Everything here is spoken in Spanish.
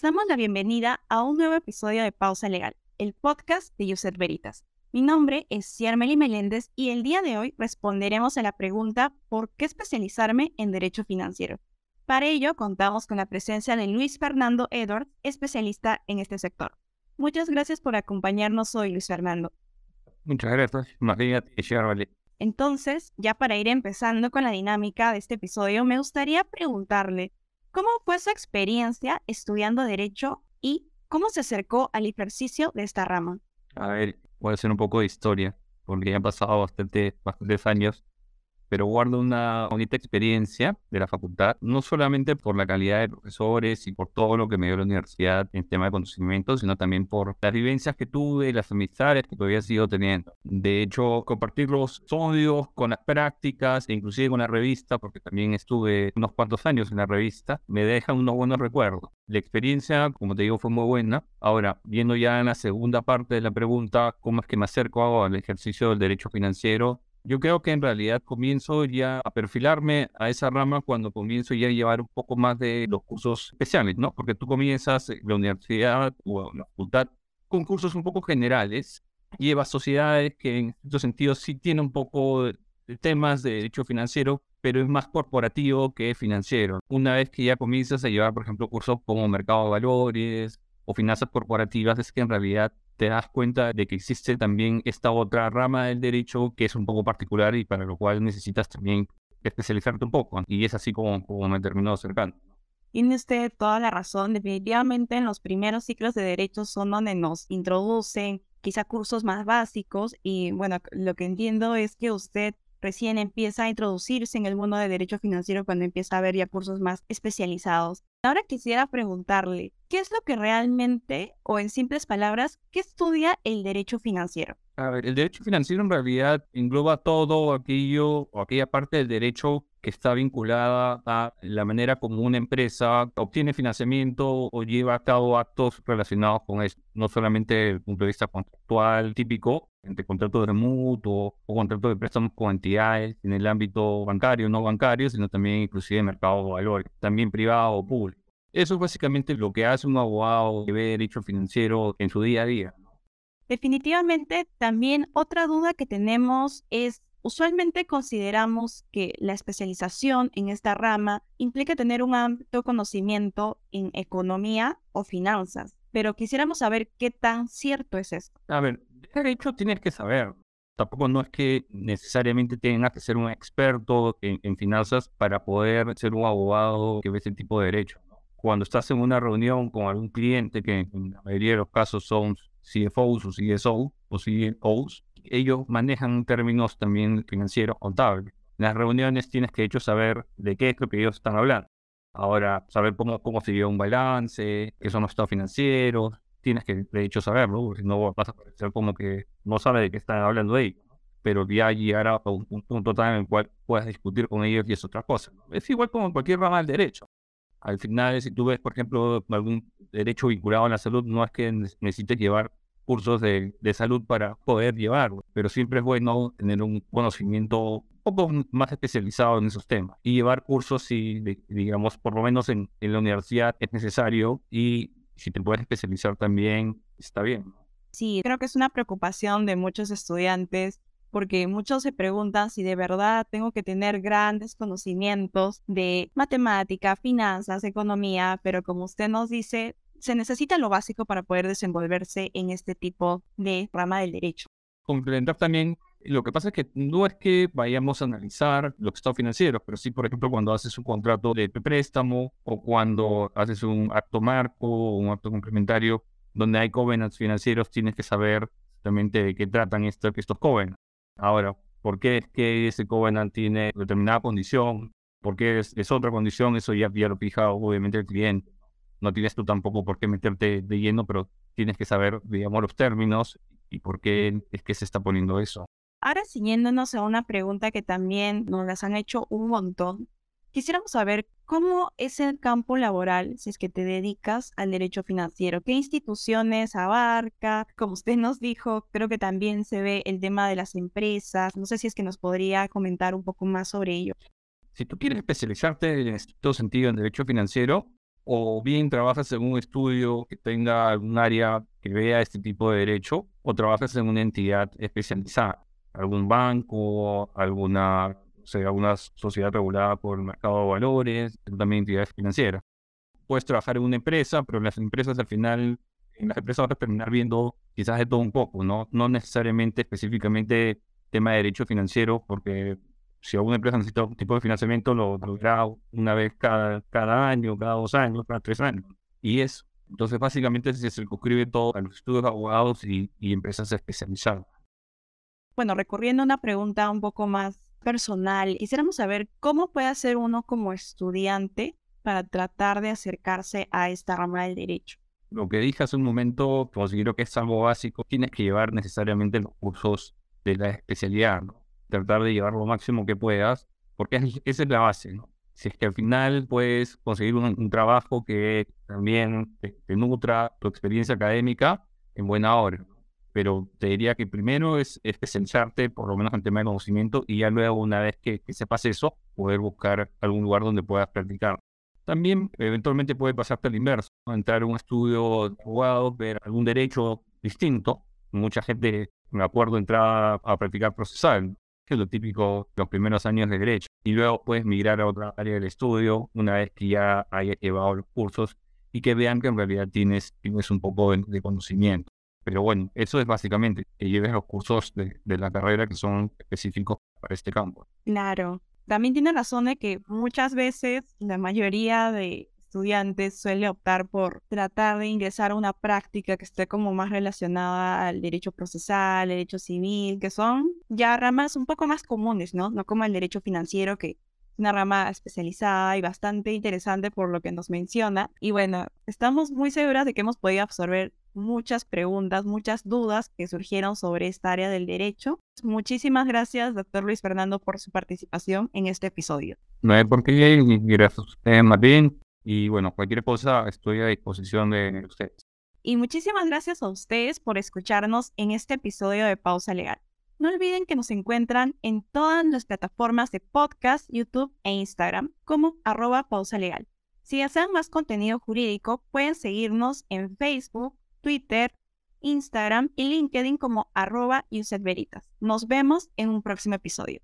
Les damos la bienvenida a un nuevo episodio de Pausa Legal, el podcast de Yuset Veritas. Mi nombre es Ciarmeli Meléndez y el día de hoy responderemos a la pregunta ¿por qué especializarme en Derecho Financiero? Para ello contamos con la presencia de Luis Fernando Edwards, especialista en este sector. Muchas gracias por acompañarnos hoy, Luis Fernando. Muchas gracias, María Entonces, ya para ir empezando con la dinámica de este episodio, me gustaría preguntarle, ¿cómo fue su experiencia estudiando Derecho y cómo se acercó al ejercicio de esta rama? A ver, voy a hacer un poco de historia, porque ya han pasado bastante, bastantes años pero guardo una bonita experiencia de la facultad, no solamente por la calidad de profesores y por todo lo que me dio la universidad en tema de conocimientos, sino también por las vivencias que tuve, las amistades que todavía sigo teniendo. De hecho, compartir los estudios con las prácticas e inclusive con la revista, porque también estuve unos cuantos años en la revista, me dejan unos buenos recuerdos. La experiencia, como te digo, fue muy buena. Ahora, viendo ya en la segunda parte de la pregunta, ¿cómo es que me acerco al ejercicio del derecho financiero? Yo creo que en realidad comienzo ya a perfilarme a esa rama cuando comienzo ya a llevar un poco más de los cursos especiales, ¿no? Porque tú comienzas la universidad o la facultad con cursos un poco generales, llevas sociedades que en cierto sentido sí tienen un poco de temas de derecho financiero, pero es más corporativo que financiero. Una vez que ya comienzas a llevar, por ejemplo, cursos como mercado de valores o finanzas corporativas, es que en realidad te das cuenta de que existe también esta otra rama del derecho que es un poco particular y para lo cual necesitas también especializarte un poco. Y es así como, como me terminó acercando. Tiene usted toda la razón. Definitivamente en los primeros ciclos de derecho son donde nos introducen quizá cursos más básicos y bueno, lo que entiendo es que usted recién empieza a introducirse en el mundo de derecho financiero cuando empieza a ver ya cursos más especializados. Ahora quisiera preguntarle, ¿qué es lo que realmente, o en simples palabras, qué estudia el derecho financiero? A ver, el derecho financiero en realidad engloba todo aquello o aquella parte del derecho que está vinculada a la manera como una empresa obtiene financiamiento o lleva a cabo actos relacionados con esto, no solamente desde el punto de vista contractual típico, entre contratos de mutuo o contratos de préstamos con entidades en el ámbito bancario, no bancario, sino también inclusive mercado de valores, también privado o público. Eso es básicamente lo que hace un abogado que ve derecho financiero en su día a día. Definitivamente, también otra duda que tenemos es Usualmente consideramos que la especialización en esta rama implica tener un amplio conocimiento en economía o finanzas, pero quisiéramos saber qué tan cierto es esto. A ver, de hecho tienes que saber. Tampoco no es que necesariamente tengas que ser un experto en, finanzas para poder ser un abogado que ve ese tipo de derecho. Cuando estás en una reunión con algún cliente, que en la mayoría de los casos son CFOs o CSO o CEOs, ellos manejan términos también financieros contables. En las reuniones tienes que, de hecho, saber de qué es lo que ellos están hablando. Ahora, saber cómo, cómo se dio un balance, qué son los estados financieros, tienes que, de hecho, saberlo, porque no vas a parecer como que no sabes de qué están hablando ellos. Pero ya llegará a un, punto tal en el cual puedas discutir con ellos y es otra cosa. Es igual como en cualquier rama del derecho. Al final, si tú ves, por ejemplo, algún derecho vinculado a la salud, no es que necesites llevar cursos de, de salud para poder llevarlo, pero siempre es bueno tener un conocimiento un poco más especializado en esos temas y llevar cursos si, digamos, por lo menos en, en la universidad es necesario y si te puedes especializar también, está bien. Sí, creo que es una preocupación de muchos estudiantes porque muchos se preguntan si de verdad tengo que tener grandes conocimientos de matemática, finanzas, economía, pero como usted nos dice, se necesita lo básico para poder desenvolverse en este tipo de rama del derecho. Complementar también, lo que pasa es que no es que vayamos a analizar los estados financieros, pero sí, por ejemplo, cuando haces un contrato de préstamo o cuando haces un acto marco o un acto complementario donde hay covenants financieros, tienes que saber exactamente de qué tratan estos, estos covenants. Ahora, ¿por qué es que ese covenant tiene determinada condición? ¿Por qué es, otra condición? Eso ya, ya lo fija obviamente el cliente no tienes tú tampoco por qué meterte de lleno, pero tienes que saber, digamos, los términos y por qué es que se está poniendo eso. Ahora, siguiéndonos a una pregunta que también nos las han hecho un montón, quisiéramos saber cómo es el campo laboral si es que te dedicas al derecho financiero, qué instituciones abarca, como usted nos dijo, creo que también se ve el tema de las empresas, no sé si es que nos podría comentar un poco más sobre ello. Si tú quieres especializarte en todo sentido en derecho financiero, o bien trabajas en un estudio que tenga algún área que vea este tipo de derecho, o trabajas en una entidad especializada, algún banco, alguna, o sea, alguna sociedad regulada por el mercado de valores, también entidades financieras. Puedes trabajar en una empresa, pero las empresas al final, en las empresas vas a terminar viendo quizás de todo un poco, ¿no? No necesariamente específicamente tema de derecho financiero, porque si alguna empresa necesita un tipo de financiamiento, lo, lo una vez cada, cada año, cada dos años, cada tres años. Y eso. Entonces, básicamente se circunscribe todo a los estudios de abogados y, y empresas especializadas. Bueno, recurriendo a una pregunta un poco más personal, quisiéramos saber cómo puede hacer uno como estudiante para tratar de acercarse a esta rama del derecho. Lo que dije hace un momento, considero que es algo básico. Tienes que llevar necesariamente los cursos de la especialidad, ¿no? tratar de llevar lo máximo que puedas, porque esa es la base, ¿no? Si es que al final puedes conseguir un, trabajo que también te, nutra tu experiencia académica, en buena hora. Pero te diría que primero es especializarte, por lo menos en tema de conocimiento, y ya luego, una vez que, que sepas eso, poder buscar algún lugar donde puedas practicar. También eventualmente puede pasarte al inverso, entrar a un estudio abogado, ver algún derecho distinto. Mucha gente, me acuerdo, entraba a practicar procesal, que es lo típico los primeros años de derecho. Y luego puedes migrar a otra área del estudio una vez que ya hayas llevado los cursos y que vean que en realidad tienes, tienes un poco de, conocimiento. Pero bueno, eso es básicamente que lleves los cursos de, de la carrera que son específicos para este campo. Claro. También tiene razón de que muchas veces la mayoría de estudiantes suele optar por tratar de ingresar a una práctica que esté como más relacionada al derecho procesal, derecho civil, que son ya ramas un poco más comunes, ¿no? No como el derecho financiero, que es una rama especializada y bastante interesante por lo que nos menciona. Y bueno, estamos muy seguras de que hemos podido absorber muchas preguntas, muchas dudas que surgieron sobre esta área del derecho. Muchísimas gracias, doctor Luis Fernando, por su participación en este episodio. No hay por qué, gracias a usted, Martín. Y bueno, cualquier cosa estoy a disposición de ustedes. Y muchísimas gracias a ustedes por escucharnos en este episodio de Pausa Legal. No olviden que nos encuentran en todas las plataformas de podcast, YouTube e Instagram como arroba pausa legal. Si desean más contenido jurídico, pueden seguirnos en Facebook, Twitter, Instagram y LinkedIn como arroba Veritas. Nos vemos en un próximo episodio.